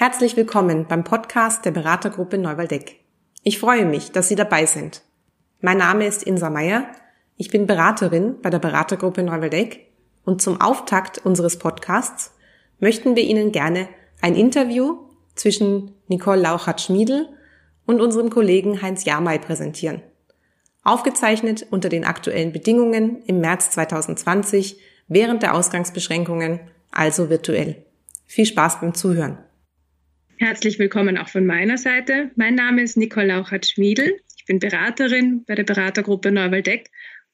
Herzlich willkommen beim Podcast der Beratergruppe Neuwaldeck. Ich freue mich, dass Sie dabei sind. Mein Name ist Insa Meyer. Ich bin Beraterin bei der Beratergruppe Neuwaldeck und zum Auftakt unseres Podcasts möchten wir Ihnen gerne ein Interview zwischen Nicole Lauchat-Schmiedel und unserem Kollegen Heinz Jamay präsentieren. Aufgezeichnet unter den aktuellen Bedingungen im März 2020 während der Ausgangsbeschränkungen, also virtuell. Viel Spaß beim Zuhören. Herzlich willkommen auch von meiner Seite. Mein Name ist Nicole Lauchert-Schmiedel. Ich bin Beraterin bei der Beratergruppe Neuwaldeck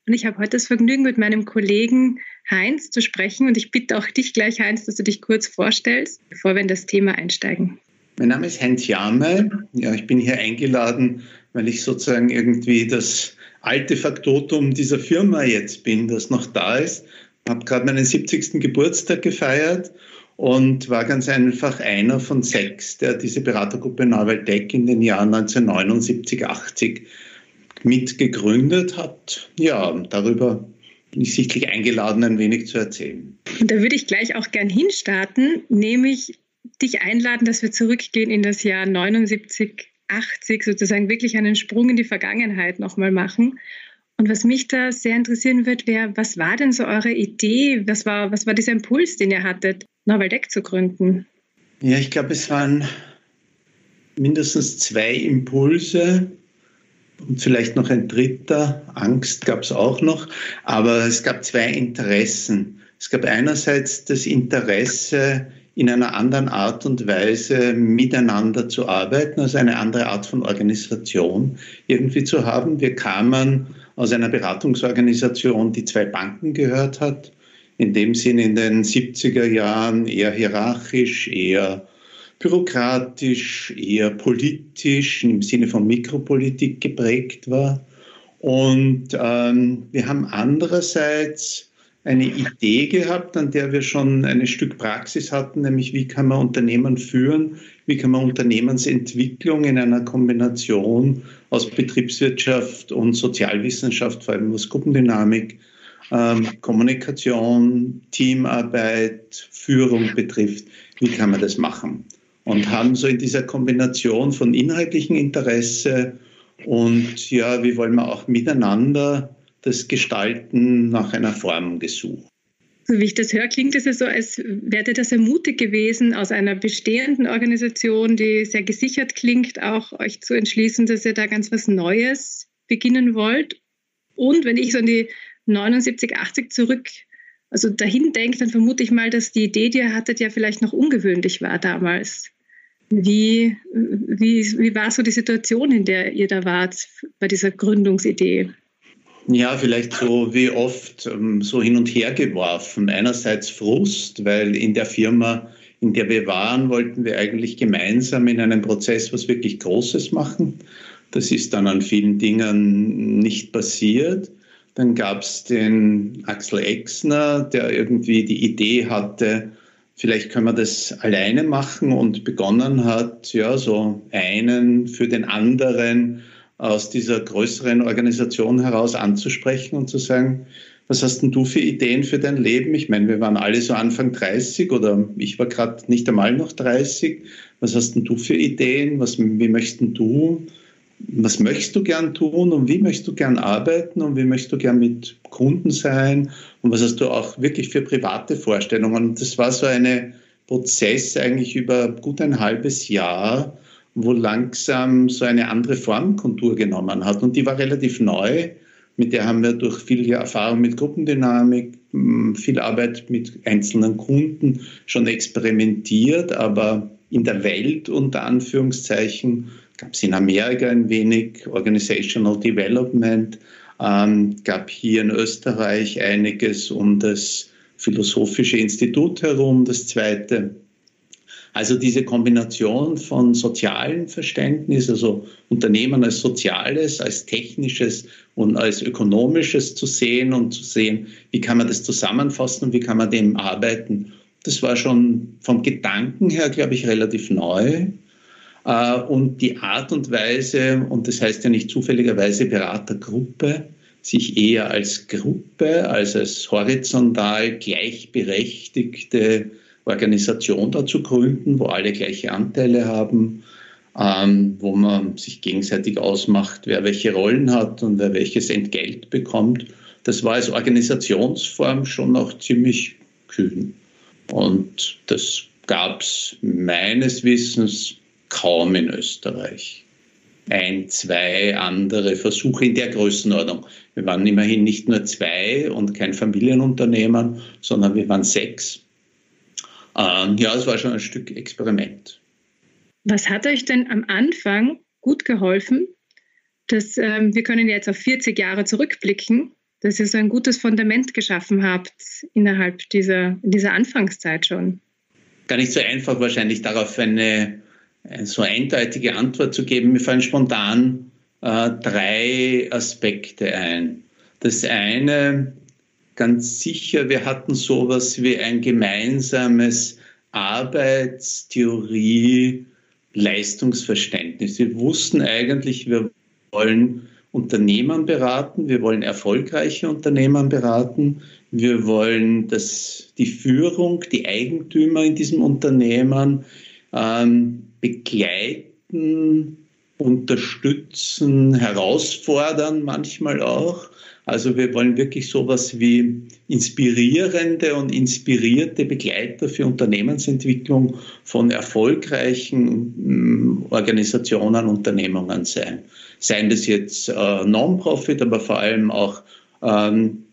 und ich habe heute das Vergnügen, mit meinem Kollegen Heinz zu sprechen. Und ich bitte auch dich gleich, Heinz, dass du dich kurz vorstellst, bevor wir in das Thema einsteigen. Mein Name ist Heinz Jamel. Ja, ich bin hier eingeladen, weil ich sozusagen irgendwie das alte Faktotum dieser Firma jetzt bin, das noch da ist. Ich habe gerade meinen 70. Geburtstag gefeiert und war ganz einfach einer von sechs, der diese Beratergruppe Neuwaldeck in den Jahren 1979, 80 mitgegründet hat. Ja, darüber bin ich sichtlich eingeladen, ein wenig zu erzählen. Und da würde ich gleich auch gern hinstarten, nämlich dich einladen, dass wir zurückgehen in das Jahr 79, 80, sozusagen wirklich einen Sprung in die Vergangenheit nochmal machen und was mich da sehr interessieren wird, wäre, was war denn so eure Idee? Was war, was war dieser Impuls, den ihr hattet, Noveldeck zu gründen? Ja, ich glaube, es waren mindestens zwei Impulse und vielleicht noch ein dritter. Angst gab es auch noch, aber es gab zwei Interessen. Es gab einerseits das Interesse, in einer anderen Art und Weise miteinander zu arbeiten, also eine andere Art von Organisation irgendwie zu haben. Wir kamen aus einer Beratungsorganisation, die zwei Banken gehört hat, in dem Sinn in den 70er Jahren eher hierarchisch, eher bürokratisch, eher politisch, im Sinne von Mikropolitik geprägt war. Und ähm, wir haben andererseits eine Idee gehabt, an der wir schon ein Stück Praxis hatten, nämlich wie kann man Unternehmen führen, wie kann man Unternehmensentwicklung in einer Kombination aus Betriebswirtschaft und Sozialwissenschaft, vor allem was Gruppendynamik, ähm, Kommunikation, Teamarbeit, Führung betrifft, wie kann man das machen? Und haben so in dieser Kombination von inhaltlichem Interesse und ja, wie wollen wir auch miteinander das Gestalten nach einer Form gesucht. So wie ich das höre, klingt es ja so, als wäre das ermutigt gewesen, aus einer bestehenden Organisation, die sehr gesichert klingt, auch euch zu entschließen, dass ihr da ganz was Neues beginnen wollt. Und wenn ich so an die 79, 80 zurück, also dahin denke, dann vermute ich mal, dass die Idee, die ihr hattet, ja vielleicht noch ungewöhnlich war damals. Wie, wie, wie war so die Situation, in der ihr da wart bei dieser Gründungsidee? Ja, vielleicht so wie oft ähm, so hin und her geworfen. Einerseits Frust, weil in der Firma, in der wir waren, wollten wir eigentlich gemeinsam in einem Prozess was wirklich Großes machen. Das ist dann an vielen Dingen nicht passiert. Dann gab es den Axel Exner, der irgendwie die Idee hatte, vielleicht können wir das alleine machen und begonnen hat, ja, so einen für den anderen aus dieser größeren Organisation heraus anzusprechen und zu sagen, was hast denn du für Ideen für dein Leben? Ich meine, wir waren alle so Anfang 30 oder ich war gerade nicht einmal noch 30. Was hast denn du für Ideen? Was, wie möchtest du? Was möchtest du gern tun und wie möchtest du gern arbeiten und wie möchtest du gern mit Kunden sein und was hast du auch wirklich für private Vorstellungen? Und das war so ein Prozess eigentlich über gut ein halbes Jahr, wo langsam so eine andere Formkontur genommen hat. Und die war relativ neu. Mit der haben wir durch viel Erfahrung mit Gruppendynamik, viel Arbeit mit einzelnen Kunden schon experimentiert, aber in der Welt unter Anführungszeichen gab es in Amerika ein wenig Organizational Development, ähm, gab hier in Österreich einiges um das Philosophische Institut herum, das zweite also diese Kombination von sozialem Verständnis, also Unternehmen als soziales, als technisches und als ökonomisches zu sehen und zu sehen, wie kann man das zusammenfassen und wie kann man dem arbeiten. Das war schon vom Gedanken her, glaube ich, relativ neu. Äh, und die Art und Weise, und das heißt ja nicht zufälligerweise Beratergruppe, sich eher als Gruppe, als als horizontal gleichberechtigte Organisation da zu gründen, wo alle gleiche Anteile haben, ähm, wo man sich gegenseitig ausmacht, wer welche Rollen hat und wer welches Entgelt bekommt. Das war als Organisationsform schon noch ziemlich kühn. Und das gab es meines Wissens kaum in Österreich. Ein, zwei andere Versuche in der Größenordnung. Wir waren immerhin nicht nur zwei und kein Familienunternehmen, sondern wir waren sechs. Ähm, ja, es war schon ein Stück Experiment. Was hat euch denn am Anfang gut geholfen? Dass, ähm, wir können jetzt auf 40 Jahre zurückblicken, dass ihr so ein gutes Fundament geschaffen habt innerhalb dieser, dieser Anfangszeit schon. Gar nicht so einfach wahrscheinlich darauf eine so eindeutige Antwort zu geben. Mir fallen spontan äh, drei Aspekte ein. Das eine, ganz sicher, wir hatten sowas wie ein gemeinsames Arbeitstheorie, Leistungsverständnis. Wir wussten eigentlich, wir wollen Unternehmern beraten, wir wollen erfolgreiche Unternehmer beraten, wir wollen, dass die Führung, die Eigentümer in diesem Unternehmen ähm, begleiten, unterstützen, herausfordern manchmal auch. Also wir wollen wirklich sowas wie inspirierende und inspirierte Begleiter für Unternehmensentwicklung von erfolgreichen mm, Organisationen, Unternehmungen sein. Seien das jetzt äh, Non-Profit, aber vor allem auch ähm,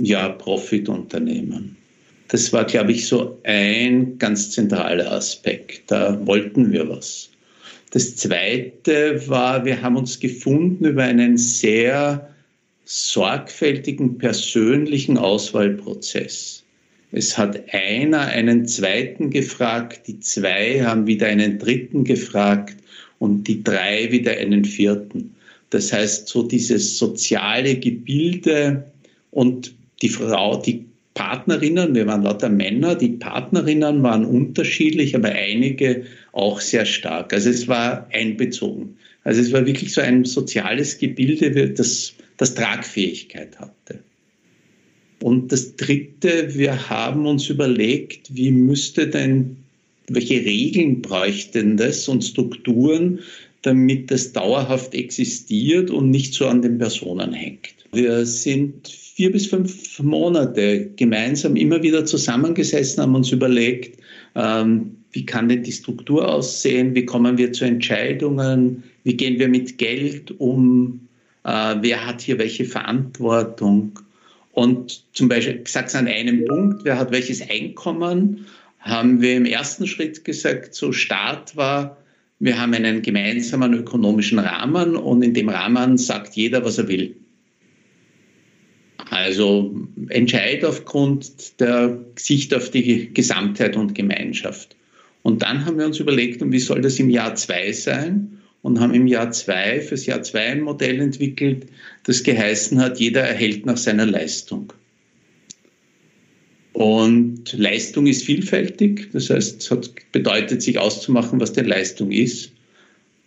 ja, Profit-Unternehmen. Das war, glaube ich, so ein ganz zentraler Aspekt. Da wollten wir was. Das Zweite war, wir haben uns gefunden über einen sehr sorgfältigen persönlichen Auswahlprozess. Es hat einer einen zweiten gefragt, die zwei haben wieder einen dritten gefragt und die drei wieder einen vierten. Das heißt, so dieses soziale Gebilde und die Frau, die Partnerinnen, wir waren lauter Männer, die Partnerinnen waren unterschiedlich, aber einige auch sehr stark. Also es war einbezogen. Also es war wirklich so ein soziales Gebilde, das, das Tragfähigkeit hatte. Und das Dritte, wir haben uns überlegt, wie müsste denn, welche Regeln bräuchten das und Strukturen, damit das dauerhaft existiert und nicht so an den Personen hängt. Wir sind vier bis fünf Monate gemeinsam immer wieder zusammengesessen, haben uns überlegt, ähm, wie kann denn die Struktur aussehen, wie kommen wir zu Entscheidungen, wie gehen wir mit Geld um, äh, wer hat hier welche Verantwortung. Und zum Beispiel, gesagt es an einem Punkt, wer hat welches Einkommen, haben wir im ersten Schritt gesagt, so Start war, wir haben einen gemeinsamen ökonomischen Rahmen und in dem Rahmen sagt jeder, was er will. Also entscheid aufgrund der Sicht auf die Gesamtheit und Gemeinschaft. Und dann haben wir uns überlegt, und wie soll das im Jahr zwei sein? Und haben im Jahr zwei fürs Jahr zwei ein Modell entwickelt, das geheißen hat, jeder erhält nach seiner Leistung. Und Leistung ist vielfältig, das heißt, es hat, bedeutet sich auszumachen, was denn Leistung ist.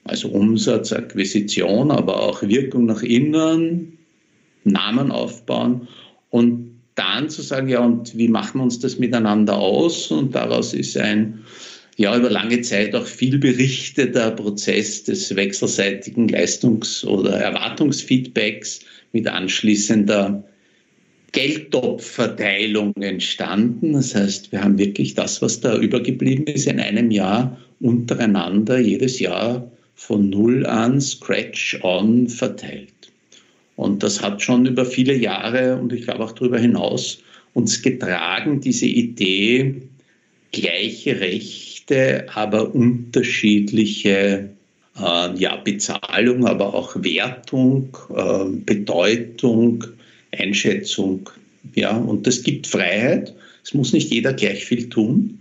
Also Umsatz, Akquisition, aber auch Wirkung nach innen, Namen aufbauen und dann zu sagen, ja, und wie machen wir uns das miteinander aus? Und daraus ist ein, ja, über lange Zeit auch viel berichteter Prozess des wechselseitigen Leistungs- oder Erwartungsfeedbacks mit anschließender Geldtopfverteilung entstanden. Das heißt, wir haben wirklich das, was da übergeblieben ist, in einem Jahr untereinander jedes Jahr von Null an, Scratch on verteilt. Und das hat schon über viele Jahre und ich glaube auch darüber hinaus uns getragen, diese Idee, gleiche Rechte, aber unterschiedliche äh, ja, Bezahlung, aber auch Wertung, äh, Bedeutung, Einschätzung. Ja, und das gibt Freiheit. Es muss nicht jeder gleich viel tun.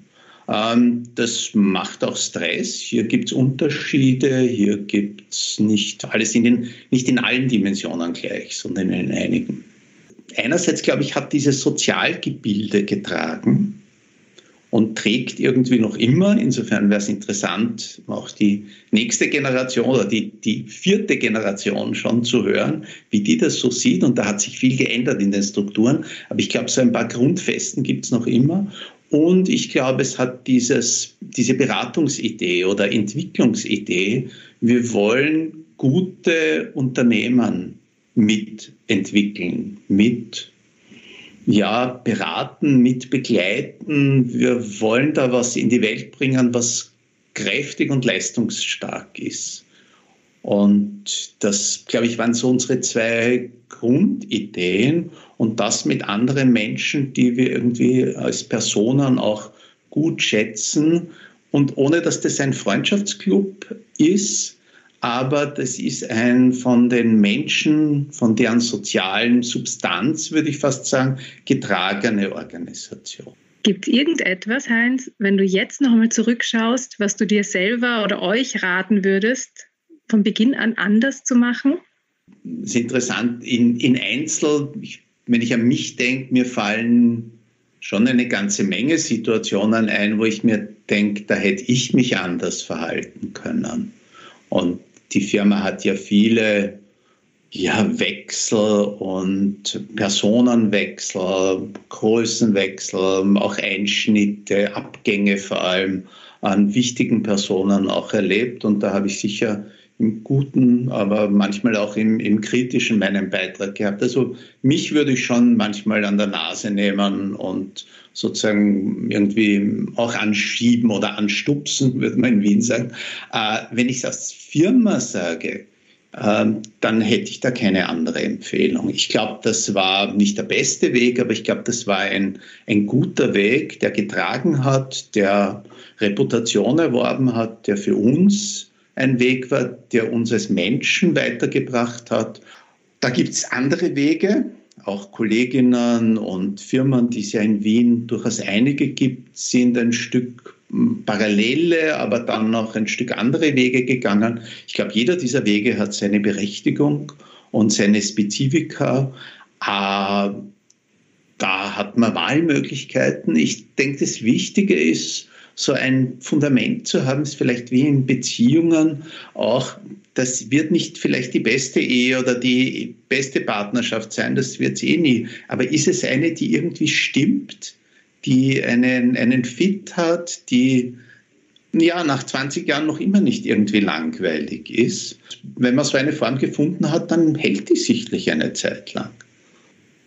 Ähm, das macht auch Stress. Hier gibt es Unterschiede, hier gibt es nicht alles in den, nicht in allen Dimensionen gleich, sondern in einigen. Einerseits, glaube ich, hat dieses Sozialgebilde getragen und trägt irgendwie noch immer. Insofern wäre es interessant, auch die nächste Generation oder die, die vierte Generation schon zu hören, wie die das so sieht. Und da hat sich viel geändert in den Strukturen. Aber ich glaube, so ein paar Grundfesten gibt es noch immer. Und ich glaube, es hat dieses, diese Beratungsidee oder Entwicklungsidee, wir wollen gute Unternehmen mitentwickeln, mit ja, beraten, mit begleiten. Wir wollen da was in die Welt bringen, was kräftig und leistungsstark ist. Und das, glaube ich, waren so unsere zwei Grundideen und das mit anderen Menschen, die wir irgendwie als Personen auch gut schätzen und ohne dass das ein Freundschaftsclub ist, aber das ist ein von den Menschen, von deren sozialen Substanz, würde ich fast sagen, getragene Organisation. Gibt es irgendetwas, Heinz, wenn du jetzt noch einmal zurückschaust, was du dir selber oder euch raten würdest, von Beginn an anders zu machen? Es ist interessant, in, in Einzel, ich, wenn ich an mich denke, mir fallen schon eine ganze Menge Situationen ein, wo ich mir denke, da hätte ich mich anders verhalten können. Und die Firma hat ja viele ja, Wechsel und Personenwechsel, Größenwechsel, auch Einschnitte, Abgänge vor allem an wichtigen Personen auch erlebt. Und da habe ich sicher im Guten, aber manchmal auch im, im Kritischen meinen Beitrag gehabt. Also mich würde ich schon manchmal an der Nase nehmen und sozusagen irgendwie auch anschieben oder anstupsen, würde man in Wien sagen. Äh, wenn ich es als Firma sage, äh, dann hätte ich da keine andere Empfehlung. Ich glaube, das war nicht der beste Weg, aber ich glaube, das war ein, ein guter Weg, der getragen hat, der Reputation erworben hat, der für uns ein Weg war, der uns als Menschen weitergebracht hat. Da gibt es andere Wege, auch Kolleginnen und Firmen, die es ja in Wien durchaus einige gibt, sind ein Stück hm, parallele, aber dann noch ein Stück andere Wege gegangen. Ich glaube, jeder dieser Wege hat seine Berechtigung und seine Spezifika. Äh, da hat man Wahlmöglichkeiten. Ich denke, das Wichtige ist, so ein Fundament zu haben, ist vielleicht wie in Beziehungen auch, das wird nicht vielleicht die beste Ehe oder die beste Partnerschaft sein, das wird es eh nie. Aber ist es eine, die irgendwie stimmt, die einen, einen Fit hat, die ja, nach 20 Jahren noch immer nicht irgendwie langweilig ist. Wenn man so eine Form gefunden hat, dann hält die sichtlich eine Zeit lang.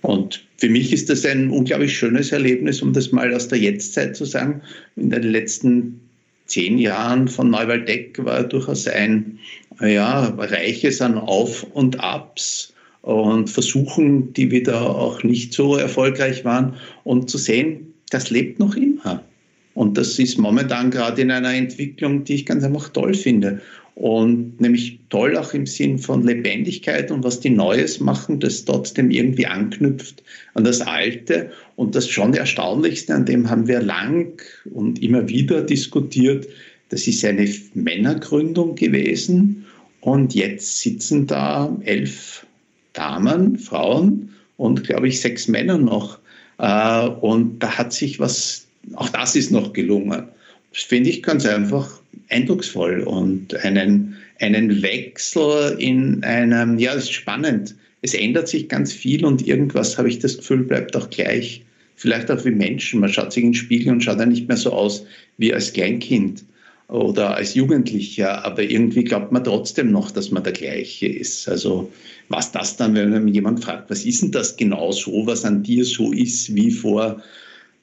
Und für mich ist das ein unglaublich schönes Erlebnis, um das mal aus der Jetztzeit zu sagen. In den letzten zehn Jahren von Neuwaldeck war durchaus ein ja, reiches an Auf und Abs und Versuchen, die wieder auch nicht so erfolgreich waren. Und zu sehen, das lebt noch immer. Und das ist momentan gerade in einer Entwicklung, die ich ganz einfach toll finde. Und nämlich toll auch im Sinn von Lebendigkeit und was die Neues machen, das trotzdem irgendwie anknüpft an das Alte. Und das schon Erstaunlichste, an dem haben wir lang und immer wieder diskutiert, das ist eine Männergründung gewesen. Und jetzt sitzen da elf Damen, Frauen und, glaube ich, sechs Männer noch. Äh, und da hat sich was, auch das ist noch gelungen. Das finde ich ganz einfach eindrucksvoll und einen, einen Wechsel in einem, ja, das ist spannend. Es ändert sich ganz viel und irgendwas, habe ich das Gefühl, bleibt auch gleich. Vielleicht auch wie Menschen. Man schaut sich in den Spiegel und schaut dann nicht mehr so aus wie als Kleinkind oder als Jugendlicher, aber irgendwie glaubt man trotzdem noch, dass man der gleiche ist. Also was das dann, wenn jemand fragt, was ist denn das genau so, was an dir so ist wie vor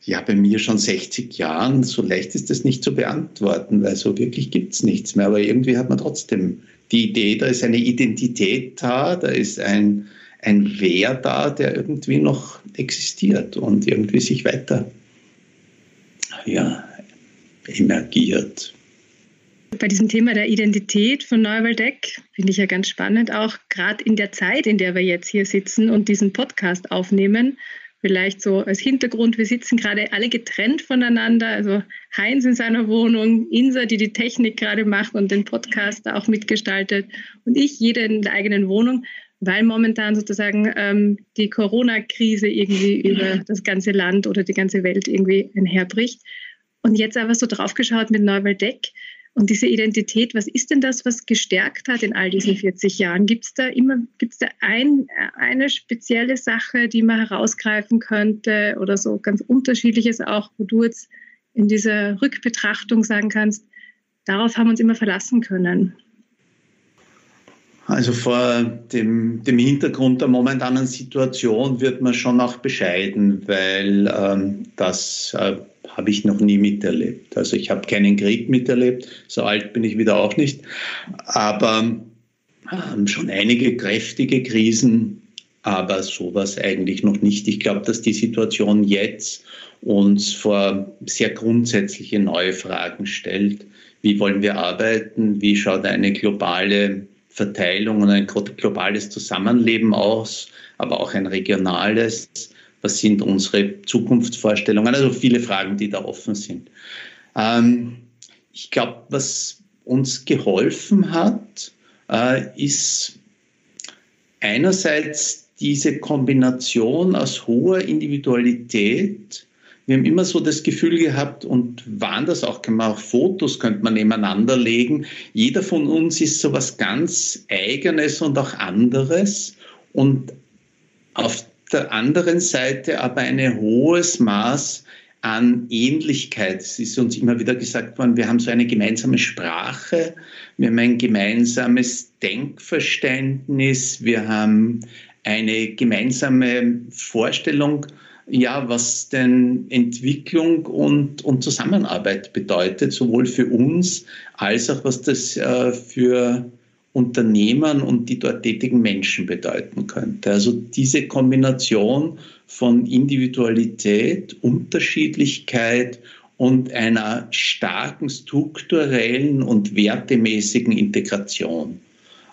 ja, bei mir schon 60 Jahren, so leicht ist das nicht zu beantworten, weil so wirklich gibt es nichts mehr. Aber irgendwie hat man trotzdem die Idee, da ist eine Identität da, da ist ein, ein Wer da, der irgendwie noch existiert und irgendwie sich weiter ja, emergiert. Bei diesem Thema der Identität von Neuwaldeck finde ich ja ganz spannend, auch gerade in der Zeit, in der wir jetzt hier sitzen und diesen Podcast aufnehmen, Vielleicht so als Hintergrund, wir sitzen gerade alle getrennt voneinander. Also Heinz in seiner Wohnung, Insa, die die Technik gerade macht und den Podcast auch mitgestaltet und ich, jeder in der eigenen Wohnung, weil momentan sozusagen ähm, die Corona-Krise irgendwie über das ganze Land oder die ganze Welt irgendwie einherbricht. Und jetzt einfach so draufgeschaut mit Neuwaldeck Und diese Identität, was ist denn das, was gestärkt hat in all diesen 40 Jahren? Gibt es da immer, gibt es da ein, eine spezielle Sache, die man herausgreifen könnte oder so ganz unterschiedliches auch, wo du jetzt in dieser Rückbetrachtung sagen kannst, darauf haben wir uns immer verlassen können? Also vor dem, dem Hintergrund der momentanen Situation wird man schon auch bescheiden, weil ähm, das äh, habe ich noch nie miterlebt. Also ich habe keinen Krieg miterlebt, so alt bin ich wieder auch nicht, aber ähm, schon einige kräftige Krisen, aber sowas eigentlich noch nicht. Ich glaube, dass die Situation jetzt uns vor sehr grundsätzliche neue Fragen stellt. Wie wollen wir arbeiten? Wie schaut eine globale Verteilung und ein globales Zusammenleben aus, aber auch ein regionales. Was sind unsere Zukunftsvorstellungen? Also viele Fragen, die da offen sind. Ähm, ich glaube, was uns geholfen hat, äh, ist einerseits diese Kombination aus hoher Individualität wir haben immer so das Gefühl gehabt und waren das auch, kann man auch Fotos könnte man nebeneinander legen. Jeder von uns ist so was ganz Eigenes und auch anderes und auf der anderen Seite aber ein hohes Maß an Ähnlichkeit. Es ist uns immer wieder gesagt worden, wir haben so eine gemeinsame Sprache, wir haben ein gemeinsames Denkverständnis, wir haben eine gemeinsame Vorstellung ja, was denn Entwicklung und, und Zusammenarbeit bedeutet, sowohl für uns als auch was das äh, für Unternehmern und die dort tätigen Menschen bedeuten könnte. Also diese Kombination von Individualität, Unterschiedlichkeit und einer starken strukturellen und wertemäßigen Integration.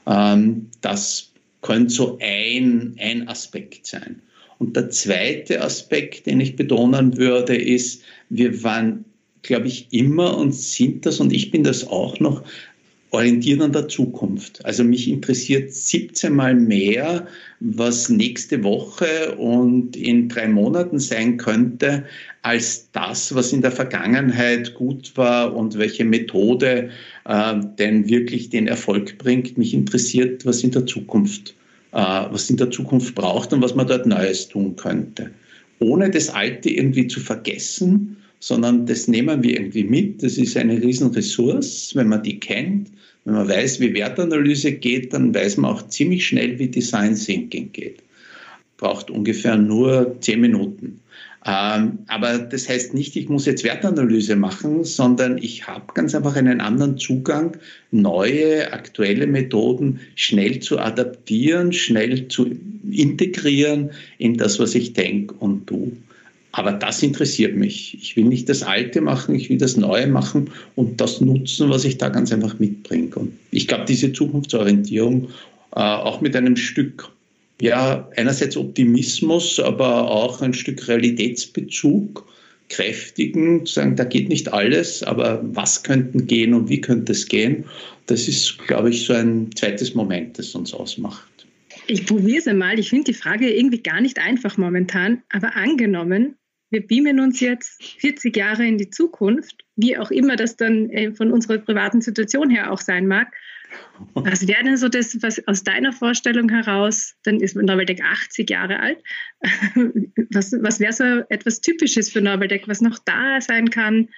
Ähm, das könnte so ein, ein Aspekt sein. Und der zweite Aspekt, den ich betonen würde, ist, wir waren, glaube ich, immer und sind das, und ich bin das auch noch, orientiert an der Zukunft. Also mich interessiert 17 Mal mehr, was nächste Woche und in drei Monaten sein könnte, als das, was in der Vergangenheit gut war und welche Methode äh, denn wirklich den Erfolg bringt. Mich interessiert, was in der Zukunft äh, was in der Zukunft braucht und was man dort Neues tun könnte. Ohne das Alte irgendwie zu vergessen, sondern das nehmen wir irgendwie mit. Das ist eine Riesenressource, wenn man die kennt. Wenn man weiß, wie Wertanalyse geht, dann weiß man auch ziemlich schnell, wie Design Thinking geht. Braucht ungefähr nur zehn Minuten. Ähm, aber das heißt nicht, ich muss jetzt Wertanalyse machen, sondern ich habe ganz einfach einen anderen Zugang, neue, aktuelle Methoden schnell zu adaptieren, schnell zu integrieren in das, was ich denke und tue. Aber das interessiert mich. Ich will nicht das Alte machen, ich will das Neue machen und das nutzen, was ich da ganz einfach mitbringe. Und ich glaube, diese Zukunftsorientierung äh, auch mit einem Stück ja, einerseits Optimismus, aber auch ein Stück Realitätsbezug, kräftigen, zu sagen, da geht nicht alles, aber was könnten gehen und wie könnte es gehen? Das ist, glaube ich, so ein zweites Moment, das uns ausmacht. Ich probiere es einmal. Ich finde die Frage irgendwie gar nicht einfach momentan, aber angenommen, wir beamen uns jetzt 40 Jahre in die Zukunft, wie auch immer das dann äh, von unserer privaten Situation her auch sein mag, was wäre denn so das, was aus deiner Vorstellung heraus, dann ist Norbeldeck 80 Jahre alt, was, was wäre so etwas Typisches für Norbeldeck, was noch da sein kann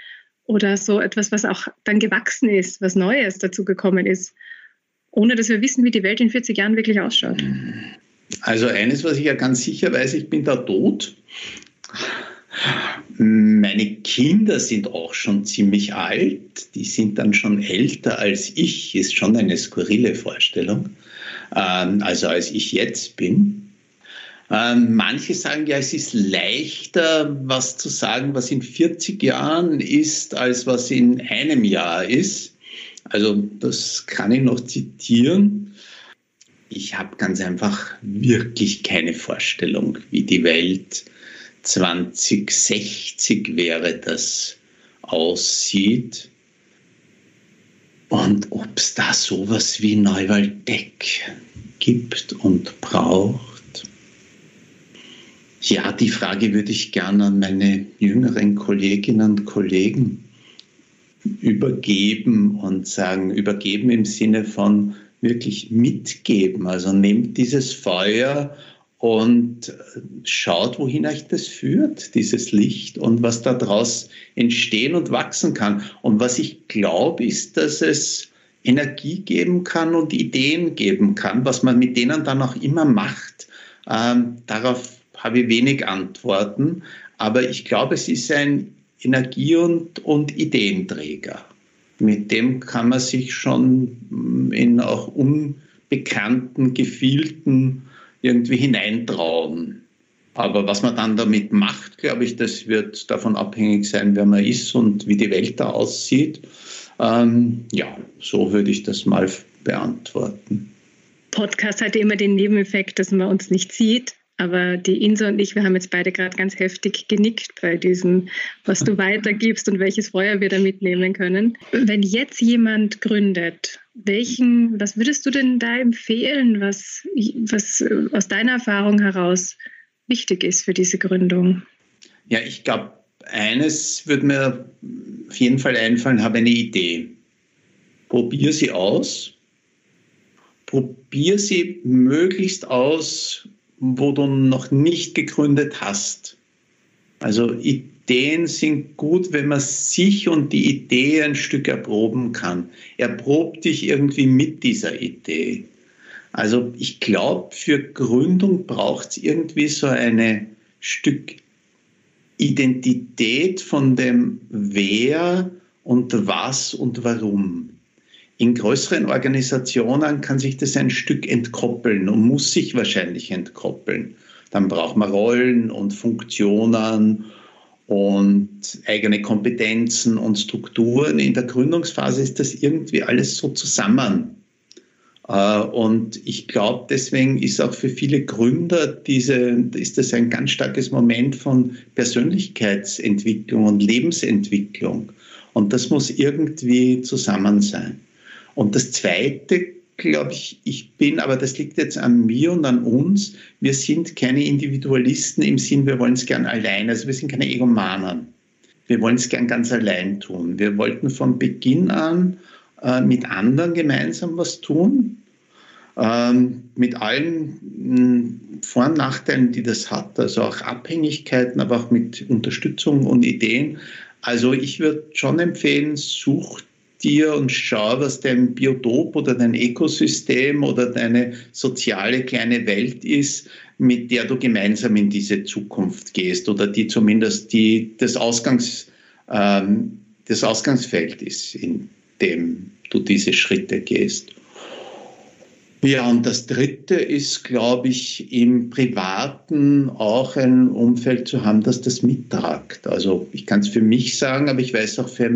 oder so etwas, was auch dann gewachsen ist, was Neues dazugekommen ist, ohne dass wir wissen, wie die Welt in 40 Jahren wirklich ausschaut? Also eines, was ich ja ganz sicher weiß, ich bin da tot. Meine Kinder sind auch schon ziemlich alt, die sind dann schon älter als ich, ist schon eine skurrile Vorstellung, ähm, also als ich jetzt bin. Ähm, manche sagen ja, es ist leichter, was zu sagen, was in 40 Jahren ist, als was in einem Jahr ist. Also das kann ich noch zitieren. Ich habe ganz einfach wirklich keine Vorstellung, wie die Welt 2060 wäre das aussieht und ob es da sowas wie Neuwaldeck gibt und braucht. Ja, die Frage würde ich gerne an meine jüngeren Kolleginnen und Kollegen übergeben und sagen, übergeben im Sinne von wirklich mitgeben. Also nehmt dieses Feuer und schaut, wohin euch das führt, dieses Licht und was daraus entstehen und wachsen kann. Und was ich glaube, ist, dass es Energie geben kann und Ideen geben kann, was man mit denen dann auch immer macht. Ähm, darauf habe ich wenig Antworten, aber ich glaube, es ist ein Energie- und, und Ideenträger. Mit dem kann man sich schon in auch unbekannten Gefilden irgendwie hineintrauen. Aber was man dann damit macht, glaube ich, das wird davon abhängig sein, wer man ist und wie die Welt da aussieht. Ähm, ja, so würde ich das mal beantworten. Podcast hat immer den Nebeneffekt, dass man uns nicht sieht. Aber die Insa und ich, wir haben jetzt beide gerade ganz heftig genickt bei diesem, was du weitergibst und welches Feuer wir da mitnehmen können. Wenn jetzt jemand gründet, welchen, was würdest du denn da empfehlen, was, was aus deiner Erfahrung heraus wichtig ist für diese Gründung? Ja, ich glaube, eines würde mir auf jeden Fall einfallen, habe eine Idee. Probier sie aus. Probier sie möglichst aus, wo du noch nicht gegründet hast. Also Ideen sind gut, wenn man sich und die Idee ein Stück erproben kann. Erprob dich irgendwie mit dieser Idee. Also ich glaube, für Gründung braucht es irgendwie so ein Stück Identität von dem Wer und was und warum. In größeren Organisationen kann sich das ein Stück entkoppeln und muss sich wahrscheinlich entkoppeln. Dann braucht man Rollen und Funktionen und eigene Kompetenzen und Strukturen. In der Gründungsphase ist das irgendwie alles so zusammen. Äh, und ich glaube, deswegen ist auch für viele Gründer diese, ist das ein ganz starkes Moment von Persönlichkeitsentwicklung und Lebensentwicklung. Und das muss irgendwie zusammen sein. Und das Zweite, glaube ich, ich bin, aber das liegt jetzt an mir und an uns, wir sind keine Individualisten im Sinn, wir wollen es gern allein, also wir sind keine Egomanen. Wir wollen es gern ganz allein tun. Wir wollten von Beginn an äh, mit anderen gemeinsam was tun, ähm, mit allen hm, Vor- und Nachteilen, die das hat, also auch Abhängigkeiten, aber auch mit Unterstützung und Ideen. Also ich würde schon empfehlen, sucht dir und schau, was dein Biotop oder dein Ökosystem oder deine soziale kleine Welt ist, mit der du gemeinsam in diese Zukunft gehst oder die zumindest die, das, Ausgangs, ähm, das Ausgangsfeld ist, in dem du diese Schritte gehst. Ja, und das Dritte ist, glaube ich, im Privaten auch ein Umfeld zu haben, das das mittragt. Also ich kann es für mich sagen, aber ich weiß auch für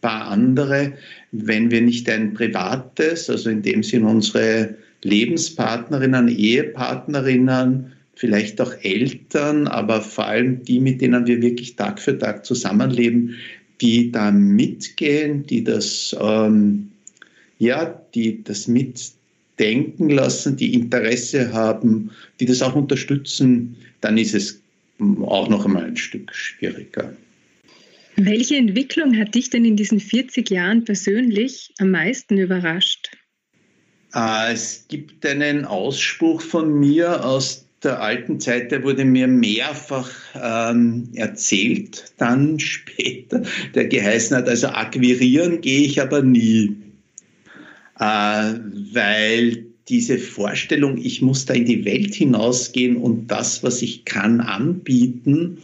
paar andere, wenn wir nicht ein privates, also in dem Sinn unsere Lebenspartnerinnen, Ehepartnerinnen, vielleicht auch Eltern, aber vor allem die, mit denen wir wirklich Tag für Tag zusammenleben, die da mitgehen, die das, ähm, ja, die das mitdenken lassen, die Interesse haben, die das auch unterstützen, dann ist es auch noch einmal ein Stück schwieriger. Welche Entwicklung hat dich denn in diesen 40 Jahren persönlich am meisten überrascht? Äh, es gibt einen Ausspruch von mir aus der alten Zeit, der wurde mir mehrfach ähm, erzählt, dann später, der geheißen hat, also akquirieren gehe ich aber nie, äh, weil diese Vorstellung, ich muss da in die Welt hinausgehen und das, was ich kann, anbieten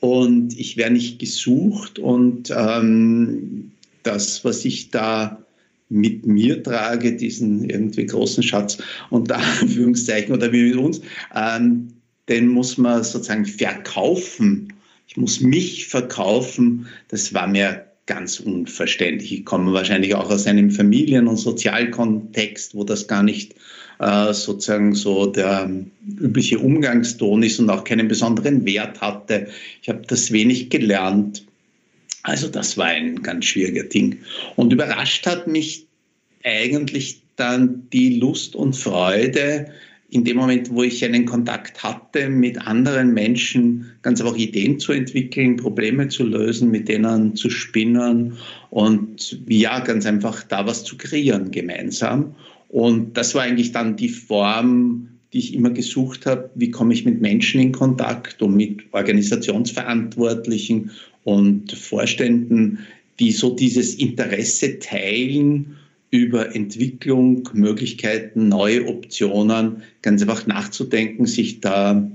und ich werde nicht gesucht und ähm, das, was ich da mit mir trage, diesen irgendwie großen Schatz unter Anführungszeichen oder wie mit uns, ähm, den muss man sozusagen verkaufen. Ich muss mich verkaufen. Das war mir ganz unverständlich. Ich komme wahrscheinlich auch aus einem Familien- und Sozialkontext, wo das gar nicht äh, sozusagen so der übliche Umgangston ist und auch keinen besonderen Wert hatte. Ich habe das wenig gelernt. Also das war ein ganz schwieriger Ding. Und überrascht hat mich eigentlich dann die Lust und Freude, in dem Moment, wo ich einen Kontakt hatte, mit anderen Menschen ganz einfach Ideen zu entwickeln, Probleme zu lösen, mit denen zu spinnen und ja, ganz einfach da was zu kreieren gemeinsam. Und das war eigentlich dann die Form, die ich immer gesucht habe, wie komme ich mit Menschen in Kontakt und mit Organisationsverantwortlichen und Vorständen, die so dieses Interesse teilen über Entwicklung, Möglichkeiten, neue Optionen, ganz einfach nachzudenken, sich da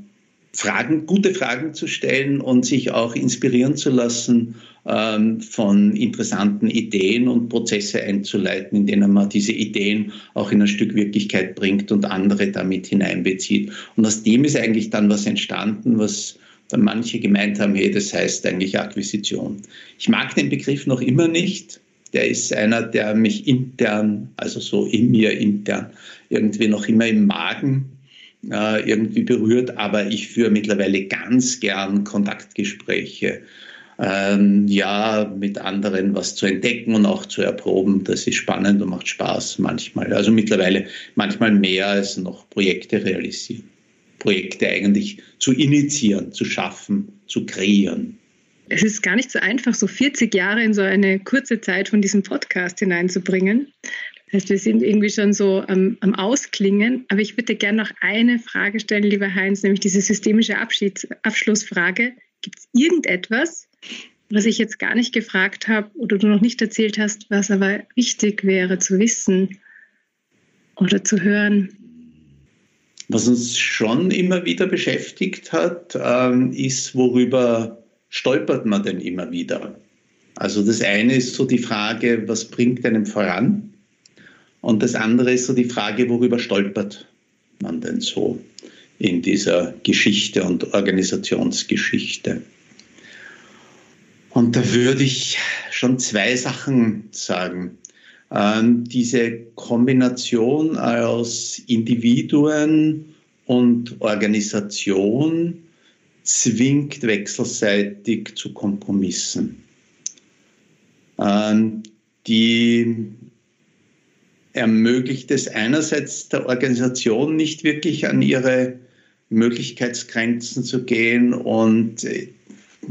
Fragen, gute Fragen zu stellen und sich auch inspirieren zu lassen von interessanten Ideen und Prozesse einzuleiten, in denen man diese Ideen auch in ein Stück Wirklichkeit bringt und andere damit hineinbezieht. Und aus dem ist eigentlich dann was entstanden, was dann manche gemeint haben, hey, das heißt eigentlich Akquisition. Ich mag den Begriff noch immer nicht, der ist einer, der mich intern, also so in mir intern, irgendwie noch immer im Magen äh, irgendwie berührt, aber ich führe mittlerweile ganz gern Kontaktgespräche. Ähm, ja, mit anderen was zu entdecken und auch zu erproben. Das ist spannend und macht Spaß manchmal. Also mittlerweile manchmal mehr als noch Projekte realisieren. Projekte eigentlich zu initiieren, zu schaffen, zu kreieren es ist gar nicht so einfach, so 40 Jahre in so eine kurze Zeit von diesem Podcast hineinzubringen. Das heißt, wir sind irgendwie schon so am, am Ausklingen. Aber ich würde gerne noch eine Frage stellen, lieber Heinz, nämlich diese systemische Abschieds Abschlussfrage. Gibt es irgendetwas, was ich jetzt gar nicht gefragt habe oder du noch nicht erzählt hast, was aber wichtig wäre zu wissen oder zu hören? Was uns schon immer wieder beschäftigt hat, ähm, ist, worüber stolpert man denn immer wieder? Also das eine ist so die Frage, was bringt einem voran? Und das andere ist so die Frage, worüber stolpert man denn so in dieser Geschichte und Organisationsgeschichte? Und da würde ich schon zwei Sachen sagen. Ähm, diese Kombination aus Individuen und Organisation zwingt wechselseitig zu Kompromissen. Ähm, die ermöglicht es einerseits der Organisation nicht wirklich an ihre Möglichkeitsgrenzen zu gehen und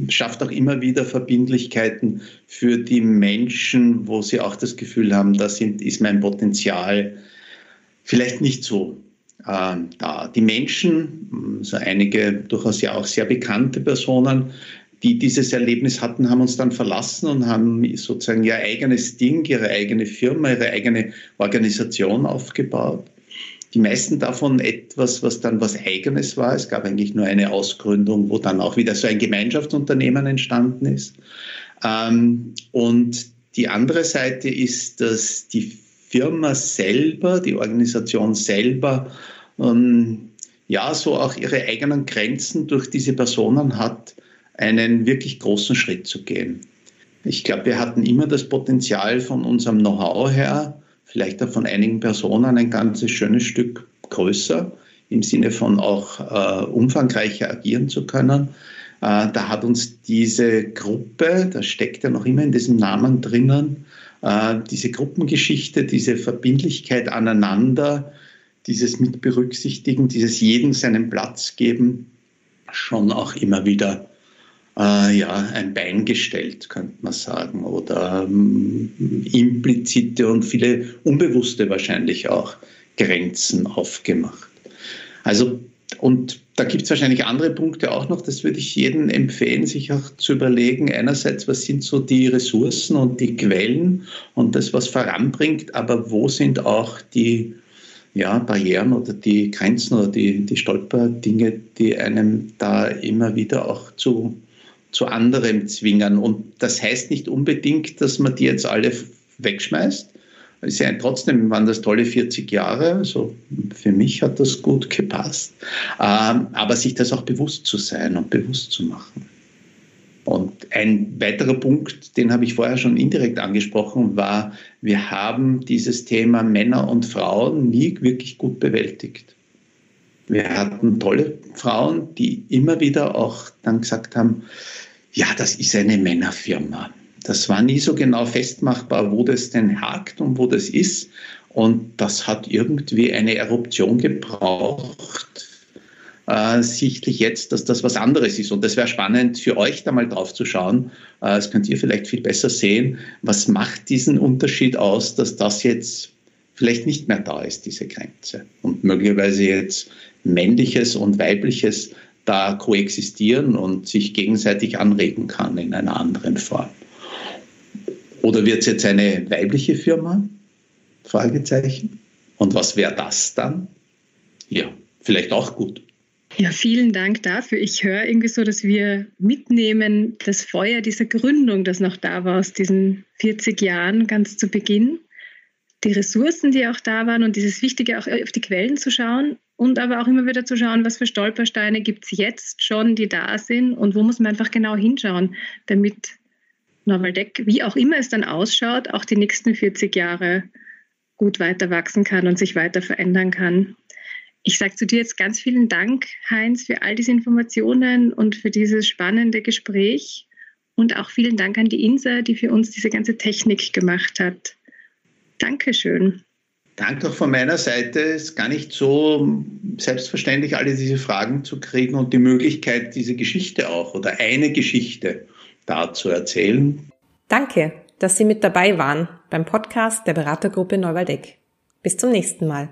schafft auch immer wieder Verbindlichkeiten für die Menschen, wo sie auch das Gefühl haben, da sind, ist mein Potenzial vielleicht nicht so äh, da. Die Menschen, also einige durchaus ja auch sehr bekannte Personen, die dieses Erlebnis hatten, haben uns dann verlassen und haben sozusagen ihr eigenes Ding, ihre eigene Firma, ihre eigene Organisation aufgebaut. Die meisten davon etwas, was dann was Eigenes war. Es gab eigentlich nur eine Ausgründung, wo dann auch wieder so ein Gemeinschaftsunternehmen entstanden ist. Ähm, und die andere Seite ist, dass die Firma selber, die Organisation selber, ähm, ja, so auch ihre eigenen Grenzen durch diese Personen hat, einen wirklich großen Schritt zu gehen. Ich glaube, wir hatten immer das Potenzial von unserem Know-how her, vielleicht auch von einigen Personen ein ganzes schönes Stück größer, im Sinne von auch äh, umfangreicher agieren zu können. Äh, da hat uns diese Gruppe, das steckt ja noch immer in diesem Namen drinnen, äh, diese Gruppengeschichte, diese Verbindlichkeit aneinander, dieses Mitberücksichtigen, dieses jedem seinen Platz geben, schon auch immer wieder äh, ja, ein Bein gestellt, könnte man sagen, oder ähm, implizite und viele unbewusste wahrscheinlich auch Grenzen aufgemacht. Also, und da gibt es wahrscheinlich andere Punkte auch noch, das würde ich jedem empfehlen, sich auch zu überlegen. Einerseits, was sind so die Ressourcen und die Quellen und das, was voranbringt, aber wo sind auch die ja, Barrieren oder die Grenzen oder die, die Stolperdinge, die einem da immer wieder auch zu, zu anderem zwingen. Und das heißt nicht unbedingt, dass man die jetzt alle wegschmeißt, es ja trotzdem waren das tolle 40 Jahre, also für mich hat das gut gepasst. Ähm, aber sich das auch bewusst zu sein und bewusst zu machen. Und ein weiterer Punkt, den habe ich vorher schon indirekt angesprochen, war, wir haben dieses Thema Männer und Frauen nie wirklich gut bewältigt. Wir hatten tolle Frauen, die immer wieder auch dann gesagt haben, ja, das ist eine Männerfirma. Das war nie so genau festmachbar, wo das denn hakt und wo das ist. Und das hat irgendwie eine Eruption gebraucht, äh, sichtlich jetzt, dass das was anderes ist. Und das wäre spannend für euch da mal drauf zu schauen. Äh, das könnt ihr vielleicht viel besser sehen. Was macht diesen Unterschied aus, dass das jetzt vielleicht nicht mehr da ist, diese Grenze? Und möglicherweise jetzt männliches und weibliches da koexistieren und sich gegenseitig anregen kann in einer anderen Form. Oder wird es jetzt eine weibliche Firma? Fragezeichen. Und was wäre das dann? Ja, vielleicht auch gut. Ja, vielen Dank dafür. Ich höre irgendwie so, dass wir mitnehmen das Feuer dieser Gründung, das noch da war aus diesen 40 Jahren ganz zu Beginn. Die Ressourcen, die auch da waren und dieses Wichtige, auch auf die Quellen zu schauen und aber auch immer wieder zu schauen, was für Stolpersteine gibt es jetzt schon, die da sind und wo muss man einfach genau hinschauen, damit Normaldeck, wie auch immer es dann ausschaut, auch die nächsten 40 Jahre gut weiter wachsen kann und sich weiter verändern kann. Ich sage zu dir jetzt ganz vielen Dank, Heinz, für all diese Informationen und für dieses spannende Gespräch. Und auch vielen Dank an die Insa, die für uns diese ganze Technik gemacht hat. Dankeschön. Danke auch von meiner Seite. Es ist gar nicht so selbstverständlich, alle diese Fragen zu kriegen und die Möglichkeit, diese Geschichte auch oder eine Geschichte da zu erzählen. Danke, dass Sie mit dabei waren beim Podcast der Beratergruppe Neuwaldeck. Bis zum nächsten Mal.